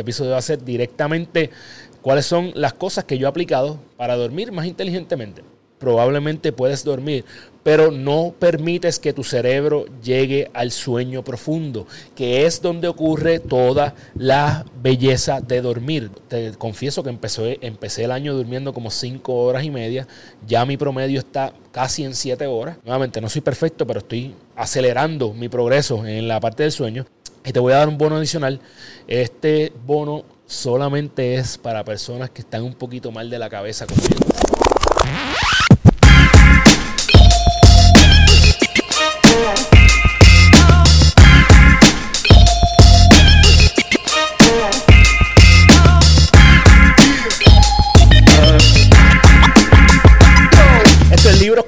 Este episodio va a ser directamente cuáles son las cosas que yo he aplicado para dormir más inteligentemente. Probablemente puedes dormir, pero no permites que tu cerebro llegue al sueño profundo, que es donde ocurre toda la belleza de dormir. Te confieso que empecé, el año durmiendo como 5 horas y media, ya mi promedio está casi en 7 horas. Nuevamente, no soy perfecto, pero estoy acelerando mi progreso en la parte del sueño. Y te voy a dar un bono adicional. Este bono solamente es para personas que están un poquito mal de la cabeza como yo.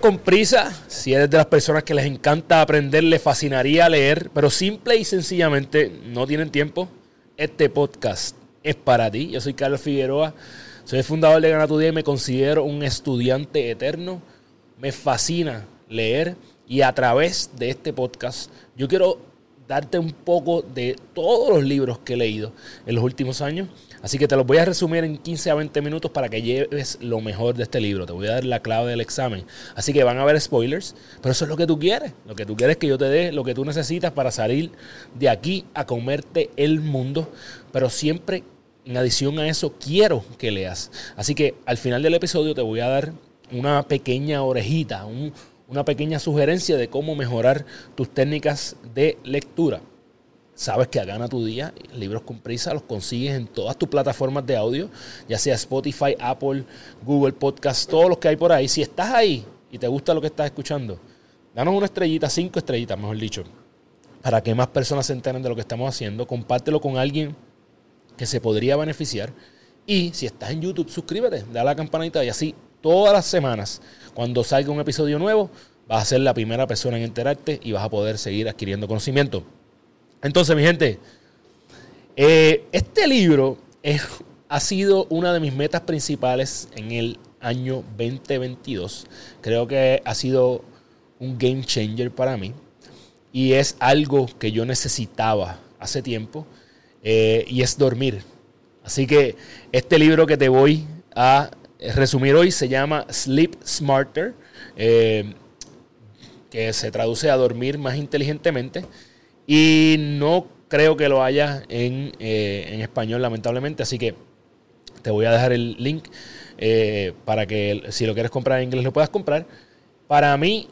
Con prisa, si eres de las personas que les encanta aprender, les fascinaría leer, pero simple y sencillamente no tienen tiempo, este podcast es para ti. Yo soy Carlos Figueroa, soy el fundador de Gana y me considero un estudiante eterno. Me fascina leer y a través de este podcast yo quiero darte un poco de todos los libros que he leído en los últimos años. Así que te los voy a resumir en 15 a 20 minutos para que lleves lo mejor de este libro. Te voy a dar la clave del examen. Así que van a haber spoilers, pero eso es lo que tú quieres. Lo que tú quieres es que yo te dé lo que tú necesitas para salir de aquí a comerte el mundo. Pero siempre, en adición a eso, quiero que leas. Así que al final del episodio te voy a dar una pequeña orejita, un, una pequeña sugerencia de cómo mejorar tus técnicas de lectura. Sabes que a Gana tu Día, libros con prisa, los consigues en todas tus plataformas de audio, ya sea Spotify, Apple, Google Podcast, todos los que hay por ahí. Si estás ahí y te gusta lo que estás escuchando, danos una estrellita, cinco estrellitas, mejor dicho, para que más personas se enteren de lo que estamos haciendo. Compártelo con alguien que se podría beneficiar. Y si estás en YouTube, suscríbete, dale a la campanita y así todas las semanas, cuando salga un episodio nuevo, vas a ser la primera persona en enterarte y vas a poder seguir adquiriendo conocimiento. Entonces, mi gente, eh, este libro ha sido una de mis metas principales en el año 2022. Creo que ha sido un game changer para mí y es algo que yo necesitaba hace tiempo eh, y es dormir. Así que este libro que te voy a resumir hoy se llama Sleep Smarter, eh, que se traduce a dormir más inteligentemente. Y no creo que lo haya en, eh, en español, lamentablemente. Así que te voy a dejar el link eh, para que si lo quieres comprar en inglés lo puedas comprar. Para mí,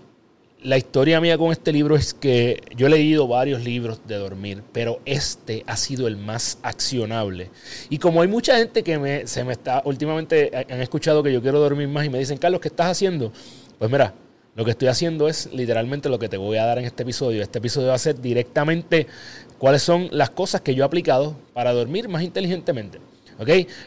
la historia mía con este libro es que yo he leído varios libros de dormir, pero este ha sido el más accionable. Y como hay mucha gente que me, se me está, últimamente han escuchado que yo quiero dormir más y me dicen, Carlos, ¿qué estás haciendo? Pues mira, lo que estoy haciendo es literalmente lo que te voy a dar en este episodio. Este episodio va a ser directamente cuáles son las cosas que yo he aplicado para dormir más inteligentemente.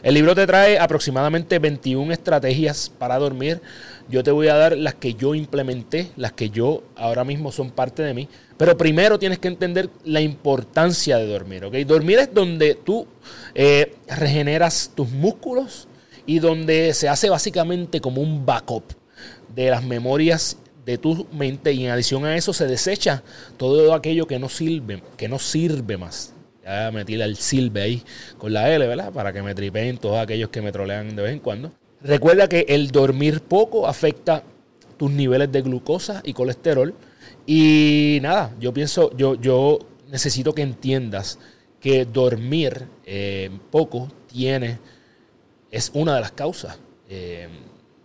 El libro te trae aproximadamente 21 estrategias para dormir. Yo te voy a dar las que yo implementé, las que yo ahora mismo son parte de mí. Pero primero tienes que entender la importancia de dormir. ¿ok? Dormir es donde tú eh, regeneras tus músculos y donde se hace básicamente como un backup de las memorias de tu mente y en adición a eso se desecha todo aquello que no sirve, que no sirve más. Ya metí el silbe ahí con la L, ¿verdad? Para que me tripeen todos aquellos que me trolean de vez en cuando. Recuerda que el dormir poco afecta tus niveles de glucosa y colesterol. Y nada, yo pienso, yo, yo necesito que entiendas que dormir eh, poco tiene, es una de las causas eh,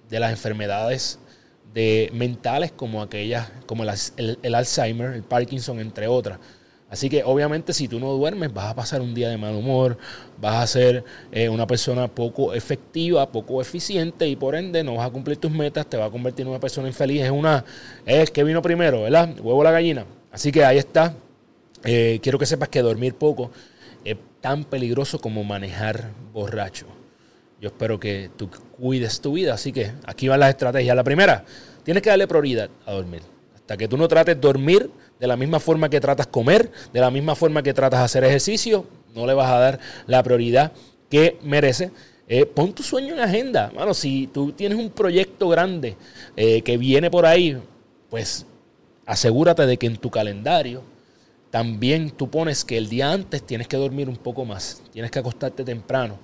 de las enfermedades de mentales como aquellas, como el Alzheimer, el Parkinson, entre otras. Así que obviamente si tú no duermes vas a pasar un día de mal humor, vas a ser eh, una persona poco efectiva, poco eficiente y por ende no vas a cumplir tus metas, te va a convertir en una persona infeliz. Es una, es que vino primero, ¿verdad? Huevo la gallina. Así que ahí está. Eh, quiero que sepas que dormir poco es tan peligroso como manejar borracho. Yo espero que tú cuides tu vida. Así que aquí van las estrategias. La primera, tienes que darle prioridad a dormir. Hasta que tú no trates dormir de la misma forma que tratas comer, de la misma forma que tratas hacer ejercicio, no le vas a dar la prioridad que merece. Eh, pon tu sueño en agenda. Bueno, si tú tienes un proyecto grande eh, que viene por ahí, pues asegúrate de que en tu calendario también tú pones que el día antes tienes que dormir un poco más, tienes que acostarte temprano.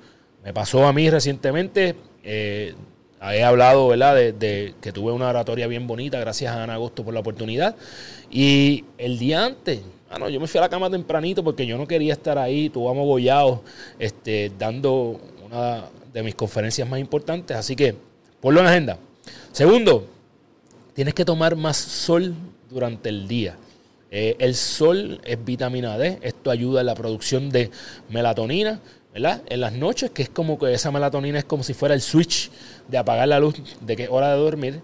Me pasó a mí recientemente, eh, he hablado ¿verdad? De, que tuve una oratoria bien bonita, gracias a Ana Agosto por la oportunidad. Y el día antes, bueno, yo me fui a la cama tempranito porque yo no quería estar ahí, tuve bollados, este, dando una de mis conferencias más importantes. Así que ponlo en agenda. Segundo, tienes que tomar más sol durante el día. Eh, el sol es vitamina D, esto ayuda en la producción de melatonina, ¿verdad? En las noches, que es como que esa melatonina es como si fuera el switch de apagar la luz, de que hora de dormir.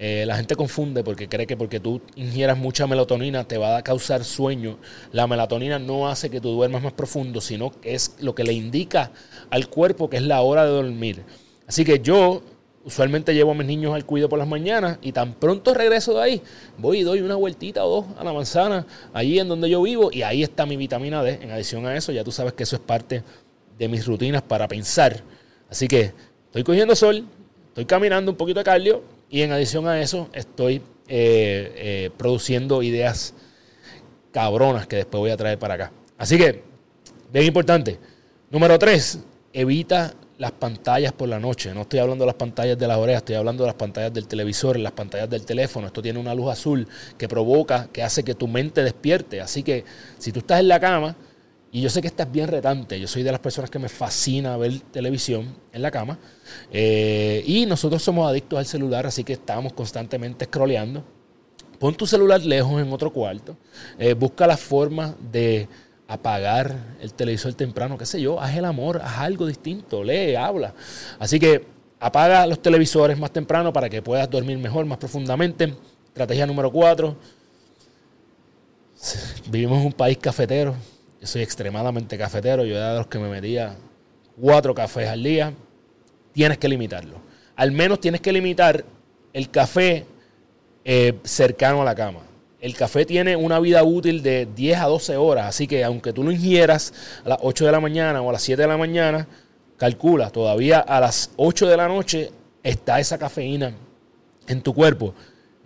Eh, la gente confunde porque cree que porque tú ingieras mucha melatonina te va a causar sueño. La melatonina no hace que tú duermas más profundo, sino que es lo que le indica al cuerpo que es la hora de dormir. Así que yo Usualmente llevo a mis niños al cuido por las mañanas y tan pronto regreso de ahí, voy y doy una vueltita o dos a la manzana, allí en donde yo vivo, y ahí está mi vitamina D. En adición a eso, ya tú sabes que eso es parte mis rutinas para pensar. Así que estoy cogiendo sol, estoy caminando un poquito de cardio y en adición a eso estoy eh, eh, produciendo ideas cabronas que después voy a traer para acá. Así que, bien importante. Número tres, evita las pantallas por la noche. No estoy hablando de las pantallas de las orejas, estoy hablando de las pantallas del televisor, las pantallas del teléfono. Esto tiene una luz azul que provoca, que hace que tu mente despierte. Así que si tú estás en la cama, y yo sé que estás bien retante, yo soy de las personas que me fascina ver televisión en la cama, eh, y nosotros somos adictos al celular, así que estamos constantemente scrolleando. Pon tu celular lejos en otro cuarto, eh, busca la forma de apagar el televisor temprano, qué sé yo, haz el amor, haz algo distinto, lee, habla. Así que apaga los televisores más temprano para que puedas dormir mejor, más profundamente. Estrategia número cuatro. Vivimos en un país cafetero. Yo soy extremadamente cafetero. Yo era de los que me metía cuatro cafés al día. Tienes que limitarlo. Al menos tienes que limitar el café eh, cercano a la cama. El café tiene una vida útil de 10 a 12 horas, así que aunque tú lo ingieras a las 8 de la mañana o a las 7 de la mañana, calcula, todavía a las 8 de la noche está esa cafeína en tu cuerpo.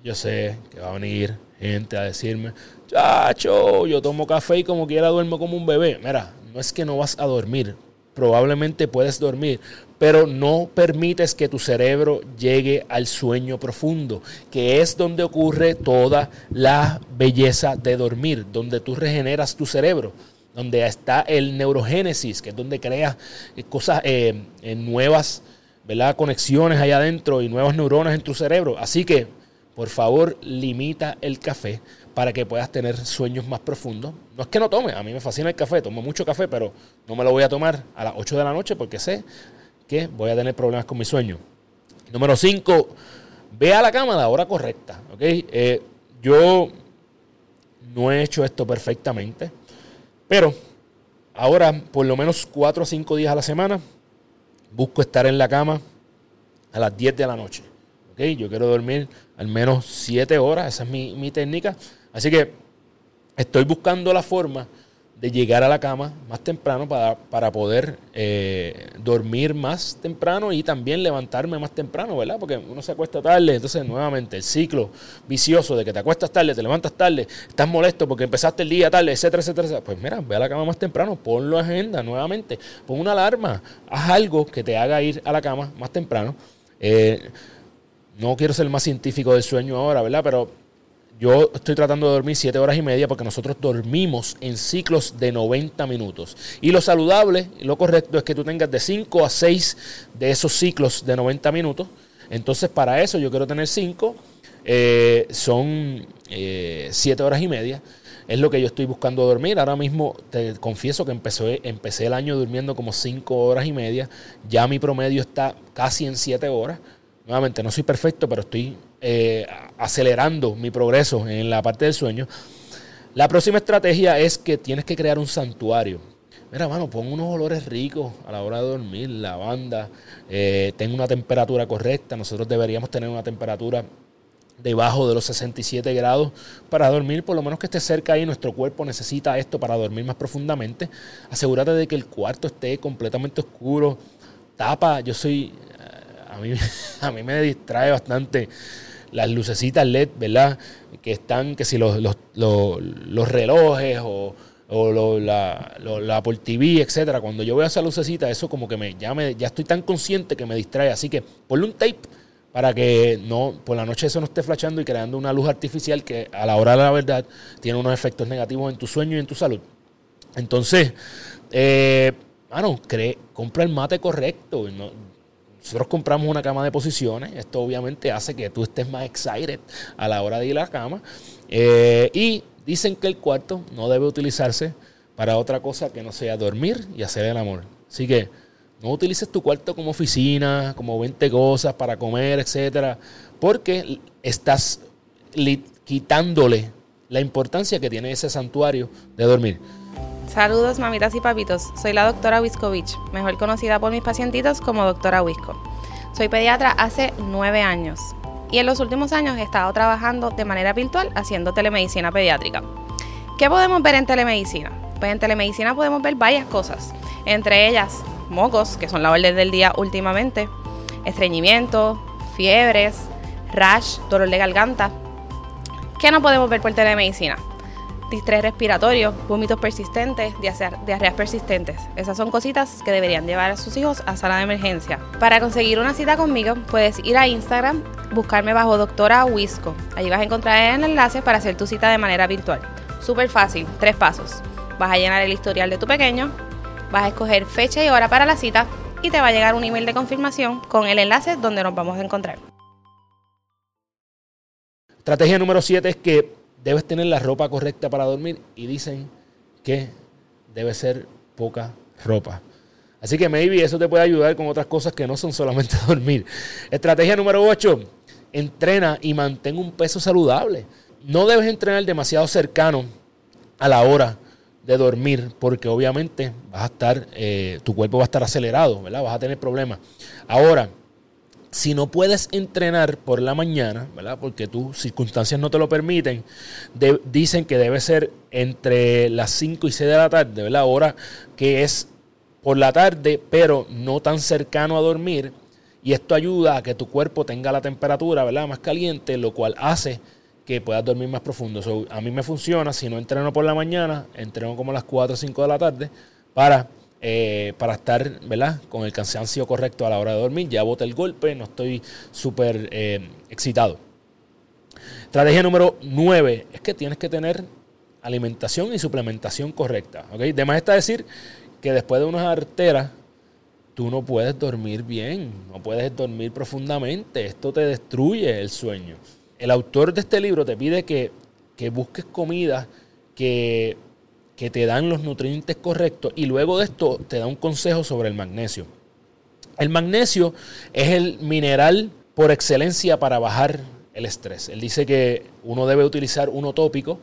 Yo sé que va a venir gente a decirme, chacho, yo tomo café y como quiera duermo como un bebé. Mira, no es que no vas a dormir, probablemente puedes dormir, pero no permites que tu cerebro llegue al sueño profundo, que es donde ocurre toda la belleza de dormir, donde tú regeneras tu cerebro, donde está el neurogénesis, que es donde creas eh, cosas eh, nuevas, ¿verdad? conexiones allá adentro y nuevas neuronas en tu cerebro. Así que, por favor, limita el café para que puedas tener sueños más profundos. No es que no tome, a mí me fascina el café, tomo mucho café, pero no me lo voy a tomar a las 8 de la noche porque sé que voy a tener problemas con mi sueño. Número 5, ve a la cama a la hora correcta. Eh, yo no he hecho esto perfectamente, pero ahora por lo menos 4 o 5 días a la semana busco estar en la cama a las 10 de la noche. Yo quiero dormir al menos 7 horas, esa es mi, mi técnica. Así que estoy buscando la forma de llegar a la cama más temprano para, poder eh, dormir más temprano y también levantarme más temprano, ¿verdad? Porque uno se acuesta tarde, entonces nuevamente el ciclo vicioso de que te acuestas tarde, te levantas tarde, estás molesto porque empezaste el día tarde, etcétera, etcétera. Pues mira, ve a la cama más temprano, ponlo en agenda nuevamente, pon una alarma, haz algo que te haga ir a la cama más temprano. Eh, no quiero ser más científico del sueño ahora, ¿verdad? Pero yo estoy tratando de dormir 7 horas y media porque nosotros dormimos en ciclos de 90 minutos. Y lo saludable, lo correcto es que tú tengas de 5 a 6 de esos ciclos de 90 minutos. Entonces, para eso yo quiero tener 5. Eh, son 7 eh, horas y media. Es lo que yo estoy buscando dormir. Ahora mismo te confieso que empecé, empecé el año durmiendo como 5 horas y media. Ya mi promedio está casi en 7 horas. Nuevamente, no soy perfecto, pero estoy eh, acelerando mi progreso en la parte del sueño. La próxima estrategia es que tienes que crear un santuario. Mira, mano, pon unos olores ricos a la hora de dormir, lavanda, eh, una temperatura correcta. Nosotros deberíamos tener una temperatura debajo de los 67 grados para dormir, por lo menos que esté cerca ahí. Nuestro cuerpo necesita esto para dormir más profundamente. Asegúrate de que el cuarto esté completamente oscuro. Tapa, yo soy, a mí, a mí me distrae bastante las lucecitas LED, ¿verdad? Que están, que si los, los, relojes o, la, la Apple TV, etcétera. Cuando yo veo esa lucecita, eso como que me ya, me, ya estoy tan consciente que me distrae. Así que ponle un tape para que no por la noche eso no esté flashando y creando una luz artificial que a la hora de la verdad tiene unos efectos negativos en tu sueño y en tu salud. Entonces, eh, bueno, cree, compra el mate correcto. Nosotros compramos una cama de posiciones. Esto obviamente hace que tú estés más excited a la hora de ir a la cama. Eh, y dicen que el cuarto no debe utilizarse para otra cosa que no sea dormir y hacer el amor. Así que no utilices tu cuarto como oficina, como 20 cosas para comer, etcétera, porque estás quitándole la importancia que tiene ese santuario de dormir. Saludos mamitas y papitos, soy la doctora Wiskovich, mejor conocida por mis pacientitos como doctora Wisco. Soy pediatra hace nueve años y en los últimos años he estado trabajando de manera virtual haciendo telemedicina pediátrica. ¿Qué podemos ver en telemedicina? Pues en telemedicina podemos ver varias cosas, entre ellas mocos, que son la orden del día últimamente, estreñimiento, fiebres, rash, dolor de garganta. ¿Qué no podemos ver por telemedicina? Distrés respiratorio, vómitos persistentes, diarreas persistentes. Esas son cositas que deberían llevar a sus hijos a sala de emergencia. Para conseguir una cita conmigo, puedes ir a Instagram, buscarme bajo doctora Wisco. Allí vas a encontrar el enlace para hacer tu cita de manera virtual. Súper fácil, tres pasos. Vas a llenar el historial de tu pequeño, vas a escoger fecha y hora para la cita y te va a llegar un email de confirmación con el enlace donde nos vamos a encontrar. Estrategia número 7 es que debes tener la ropa correcta para dormir y dicen que debe ser poca ropa. Así que maybe eso te puede ayudar con otras cosas que no son solamente dormir. Estrategia número 8, entrena y mantén un peso saludable. No debes entrenar demasiado cercano a la hora de dormir, porque obviamente vas a estar, eh, tu cuerpo va a estar acelerado, ¿verdad? Vas a tener problemas. Ahora, si no puedes entrenar por la mañana, ¿verdad? Porque tus circunstancias no te lo permiten, dicen que debe ser entre las 5 y 6 de la tarde, ¿verdad? Hora que es por la tarde, pero no tan cercano a dormir. Y esto ayuda a que tu cuerpo tenga la temperatura, ¿verdad? Más caliente, lo cual hace que puedas dormir más profundo. a mí me funciona, si no entreno por la mañana, entreno como a las 4 o 5 de la tarde para, eh, para estar ¿verdad? con el cansancio correcto a la hora de dormir. Ya boté el golpe, no estoy súper eh, excitado. Estrategia número 9 es que tienes que tener alimentación y suplementación correcta. ¿okay? De más está decir que después de unas arteras, tú no puedes dormir bien, no puedes dormir profundamente. Esto te destruye el sueño el autor de este libro te pide que, busques comidas que, que te dan los nutrientes correctos y luego de esto te da un consejo sobre el magnesio. El magnesio es el mineral por excelencia para bajar el estrés. Él dice que uno debe utilizar uno tópico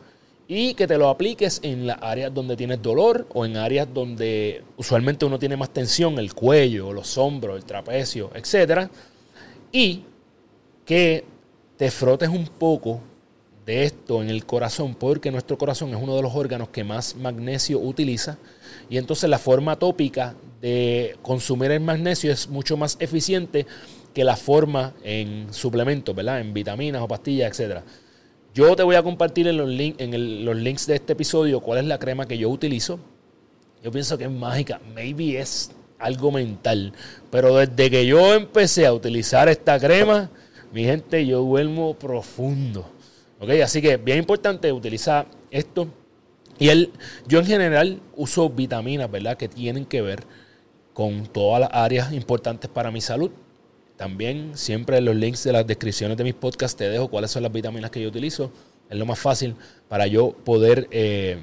y que te lo apliques en las áreas donde tienes dolor o en áreas donde usualmente uno tiene más tensión, el cuello, los hombros, el trapecio, etc. Y que te frotes un poco de esto en el corazón, porque nuestro corazón es uno de los órganos que más magnesio utiliza. Y entonces la forma tópica de consumir el magnesio es mucho más eficiente que la forma en suplementos, ¿verdad? En vitaminas o pastillas, etc. Yo te voy a compartir en los, los links de este episodio cuál es la crema que yo utilizo. Yo pienso que es mágica. Maybe es algo mental. Pero desde que yo empecé a utilizar esta crema, mi gente, yo duermo profundo. ¿Ok? Así que bien importante utilizar esto. Y él, yo en general uso vitaminas, ¿verdad? Que tienen que ver con todas las áreas importantes para mi salud. También siempre en los links de las descripciones de mis podcasts te dejo cuáles son las vitaminas que yo utilizo. Es lo más fácil para yo poder eh,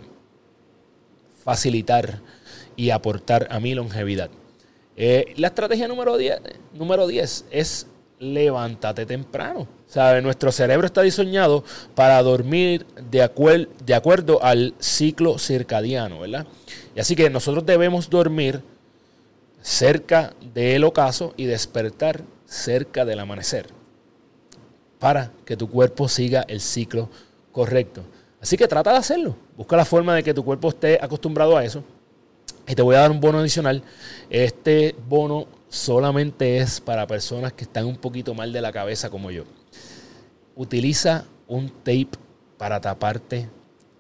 facilitar y aportar a mi longevidad. Eh, la estrategia número 10, número 10 es levántate temprano. ¿Sabe? Nuestro cerebro está diseñado para dormir de, de acuerdo al ciclo circadiano, ¿verdad? Y así que nosotros debemos dormir cerca del ocaso y despertar cerca del amanecer para que tu cuerpo siga el ciclo correcto. Así que trata de hacerlo. Busca la forma de que tu cuerpo esté acostumbrado a eso. Y te voy a dar un bono adicional. Este bono solamente es para personas que están un poquito mal de la cabeza como yo. Utiliza un tape para taparte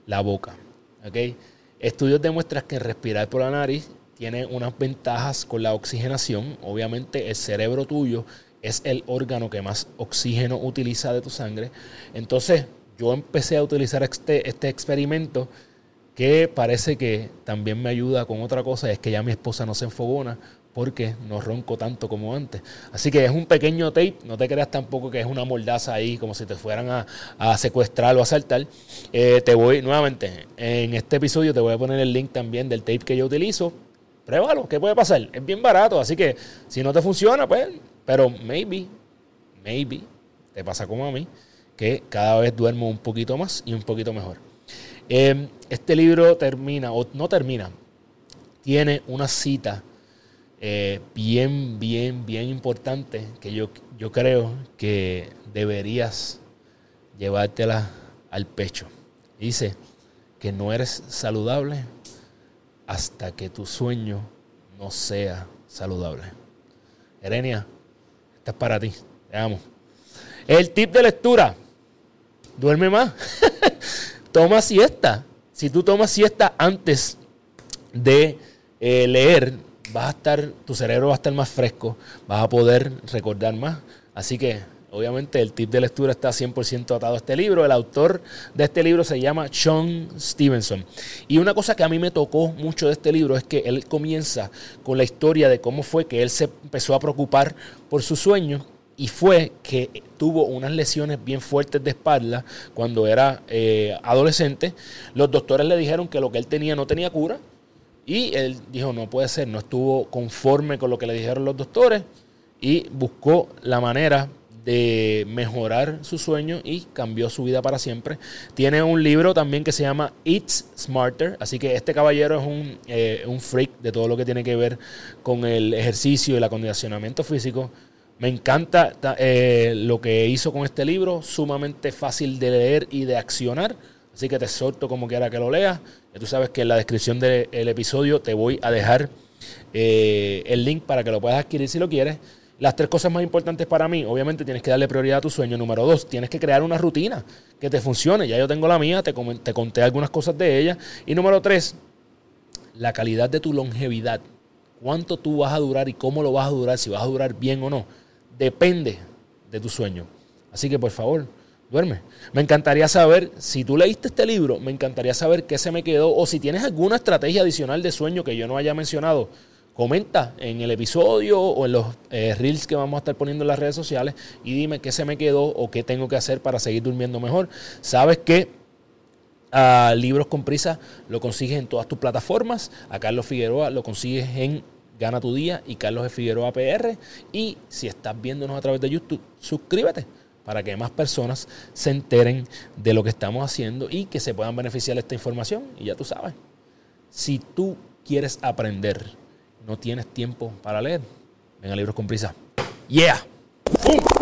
la boca. Estudios demuestran que respirar por la nariz tiene unas ventajas con la oxigenación. Obviamente el cerebro tuyo es el órgano que más oxígeno utiliza de tu sangre. Entonces yo empecé a utilizar este, este experimento que parece que también me ayuda con otra cosa, es que ya mi esposa no se enfogona porque no ronco tanto como antes. Así que es un pequeño tape, no te creas tampoco que es una mordaza ahí como si te fueran a, secuestrar o asaltar. Eh, te voy, nuevamente, en este episodio te voy a poner el link también del tape que yo utilizo. Pruébalo, ¿qué puede pasar? Es bien barato, así que si no te funciona, pues, pero maybe, maybe, te pasa como a mí, que cada vez duermo un poquito más y un poquito mejor. Eh, este libro termina, o no termina, tiene una cita eh, bien, bien, bien importante que yo, yo creo que deberías llevártela al pecho. Dice que no eres saludable hasta que tu sueño no sea saludable. Erenia, esta es para ti. Te amo. El tip de lectura. Duerme más. Toma siesta. Si tú tomas siesta antes de eh, leer, vas a estar, tu cerebro va a estar más fresco, vas a poder recordar más. Así que, obviamente, el tip de lectura está 100% atado a este libro. El autor de este libro se llama Sean Stevenson. Y una cosa que a mí me tocó mucho de este libro es que él comienza con la historia de cómo fue que él se empezó a preocupar por su sueño y fue que tuvo unas lesiones bien fuertes de espalda cuando era eh, adolescente. Los doctores le dijeron que lo que él tenía no tenía cura y él dijo, no puede ser, no estuvo conforme con lo que le dijeron los doctores y buscó la manera de mejorar su sueño y cambió su vida para siempre. Tiene un libro también que se llama It's Smarter, así que este caballero es un, eh, un freak de todo lo que tiene que ver con el ejercicio y el acondicionamiento físico. Me encanta eh, lo que hizo con este libro, sumamente fácil de leer y de accionar. Así que te exhorto como quiera que lo leas. Tú sabes que en la descripción del episodio te voy a dejar eh, el link para que lo puedas adquirir si lo quieres. Las tres cosas más importantes para mí, obviamente tienes que darle prioridad a tu sueño. Número dos, tienes que crear una rutina que te funcione. Ya yo tengo la mía, te, te conté algunas cosas de ella. Y número tres, la calidad de tu longevidad. Cuánto tú vas a durar y cómo lo vas a durar, si vas a durar bien o no, depende de tu sueño. Así que por favor, duerme. Me encantaría saber, si tú leíste este libro, me encantaría saber qué se me quedó o si tienes alguna estrategia adicional de sueño que yo no haya mencionado. Comenta en el episodio o en los eh, reels que vamos a estar poniendo en las redes sociales y dime qué se me quedó o qué tengo que hacer para seguir durmiendo mejor. Sabes que a Libros con Prisa lo consigues en todas tus plataformas. A Carlos Figueroa lo consigues en Gana tu Día y Carlos Figueroa PR. Y si estás viéndonos a través de YouTube, suscríbete para que más personas se enteren de lo que estamos haciendo y que se puedan beneficiar de esta información. Y ya tú sabes, si tú quieres aprender, no tienes tiempo para leer, venga Libros con Prisa. ¡Yeah! ¡Pum!